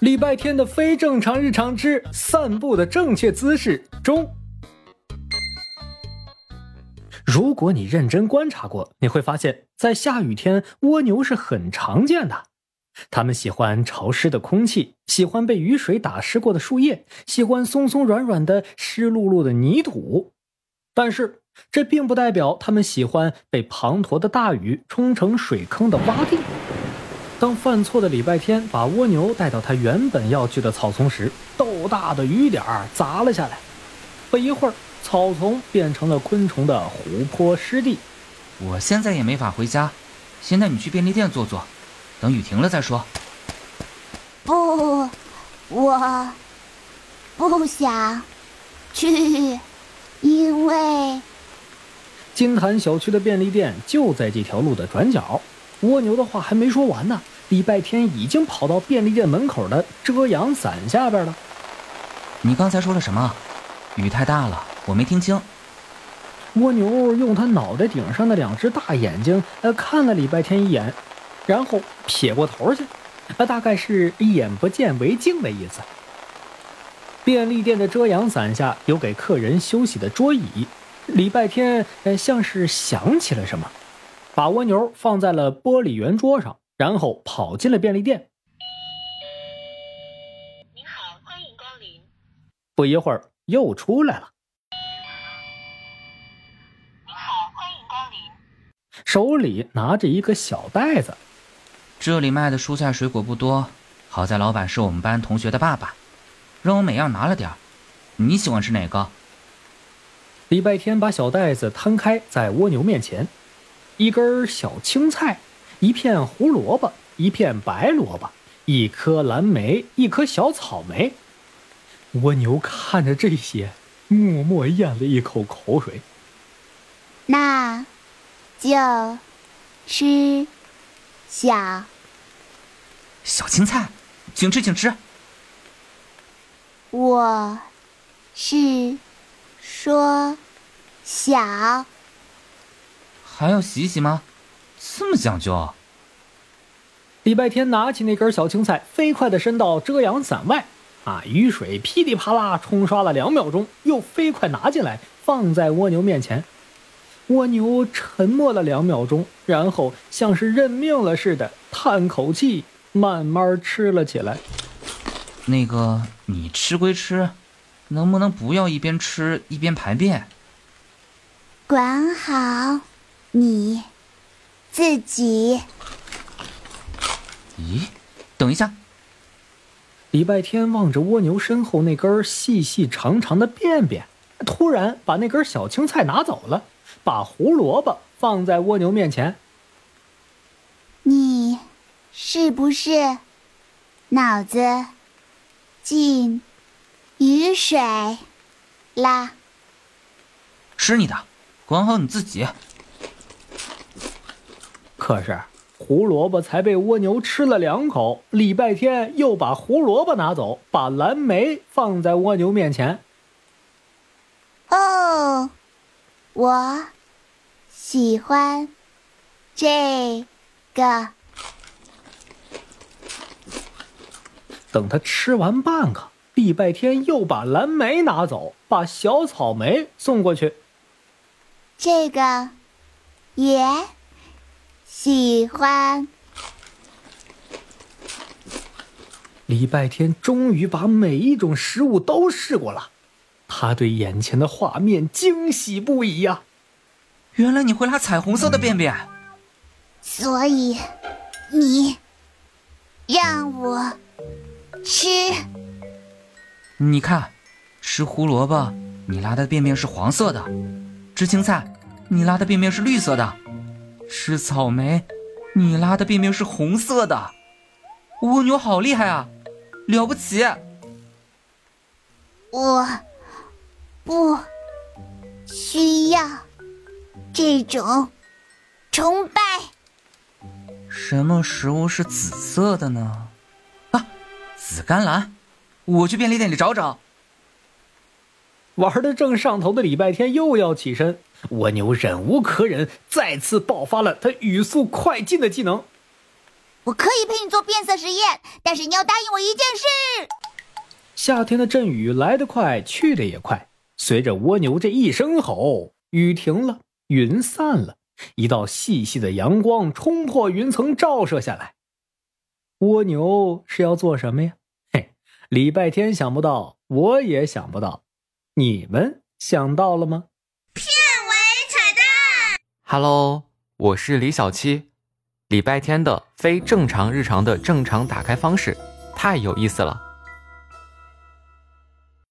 礼拜天的非正常日常之散步的正确姿势中，如果你认真观察过，你会发现在下雨天蜗牛是很常见的。它们喜欢潮湿的空气，喜欢被雨水打湿过的树叶，喜欢松松软软的湿漉漉的泥土。但是这并不代表它们喜欢被滂沱的大雨冲成水坑的洼地。当犯错的礼拜天把蜗牛带到他原本要去的草丛时，豆大的雨点儿砸了下来。不一会儿，草丛变成了昆虫的湖泊湿地。我现在也没法回家，先带你去便利店坐坐，等雨停了再说。不，我不想去，因为金坛小区的便利店就在这条路的转角。蜗牛的话还没说完呢，礼拜天已经跑到便利店门口的遮阳伞下边了。你刚才说了什么？雨太大了，我没听清。蜗牛用它脑袋顶上的两只大眼睛，呃，看了礼拜天一眼，然后撇过头去，呃，大概是眼不见为净的意思。便利店的遮阳伞下有给客人休息的桌椅，礼拜天呃，像是想起了什么。把蜗牛放在了玻璃圆桌上，然后跑进了便利店。您好，欢迎光临。不一会儿又出来了。您好，欢迎光临。手里拿着一个小袋子。这里卖的蔬菜水果不多，好在老板是我们班同学的爸爸，让我每样拿了点儿。你喜欢吃哪个？礼拜天把小袋子摊开在蜗牛面前。一根小青菜，一片胡萝卜，一片白萝卜，一颗蓝莓，一颗小草莓。蜗牛看着这些，默默咽了一口口水。那，就吃小小青菜，请吃，请吃。我是说小。还要洗洗吗？这么讲究？礼拜天拿起那根小青菜，飞快地伸到遮阳伞外。啊，雨水噼里啪啦冲刷了两秒钟，又飞快拿进来，放在蜗牛面前。蜗牛沉默了两秒钟，然后像是认命了似的，叹口气，慢慢吃了起来。那个，你吃归吃，能不能不要一边吃一边排便？管好。你自己。咦，等一下！礼拜天望着蜗牛身后那根细细长长的便便，突然把那根小青菜拿走了，把胡萝卜放在蜗牛面前。你是不是脑子进雨水啦？吃你的，管好你自己。可是胡萝卜才被蜗牛吃了两口，礼拜天又把胡萝卜拿走，把蓝莓放在蜗牛面前。哦，我喜欢这个。等他吃完半个，礼拜天又把蓝莓拿走，把小草莓送过去。这个也。喜欢。礼拜天终于把每一种食物都试过了，他对眼前的画面惊喜不已呀！原来你会拉彩虹色的便便，所以你让我吃。你看，吃胡萝卜，你拉的便便是黄色的；吃青菜，你拉的便便是绿色的。吃草莓，你拉的便便是红色的。蜗牛好厉害啊，了不起！我不需要这种崇拜。什么食物是紫色的呢？啊，紫甘蓝。我去便利店里找找。玩的正上头的礼拜天又要起身。蜗牛忍无可忍，再次爆发了它语速快进的技能。我可以陪你做变色实验，但是你要答应我一件事。夏天的阵雨来得快，去得也快。随着蜗牛这一声吼，雨停了，云散了，一道细细的阳光冲破云层照射下来。蜗牛是要做什么呀？嘿，礼拜天想不到，我也想不到，你们想到了吗？片尾彩蛋。Hello，我是李小七。礼拜天的非正常日常的正常打开方式，太有意思了。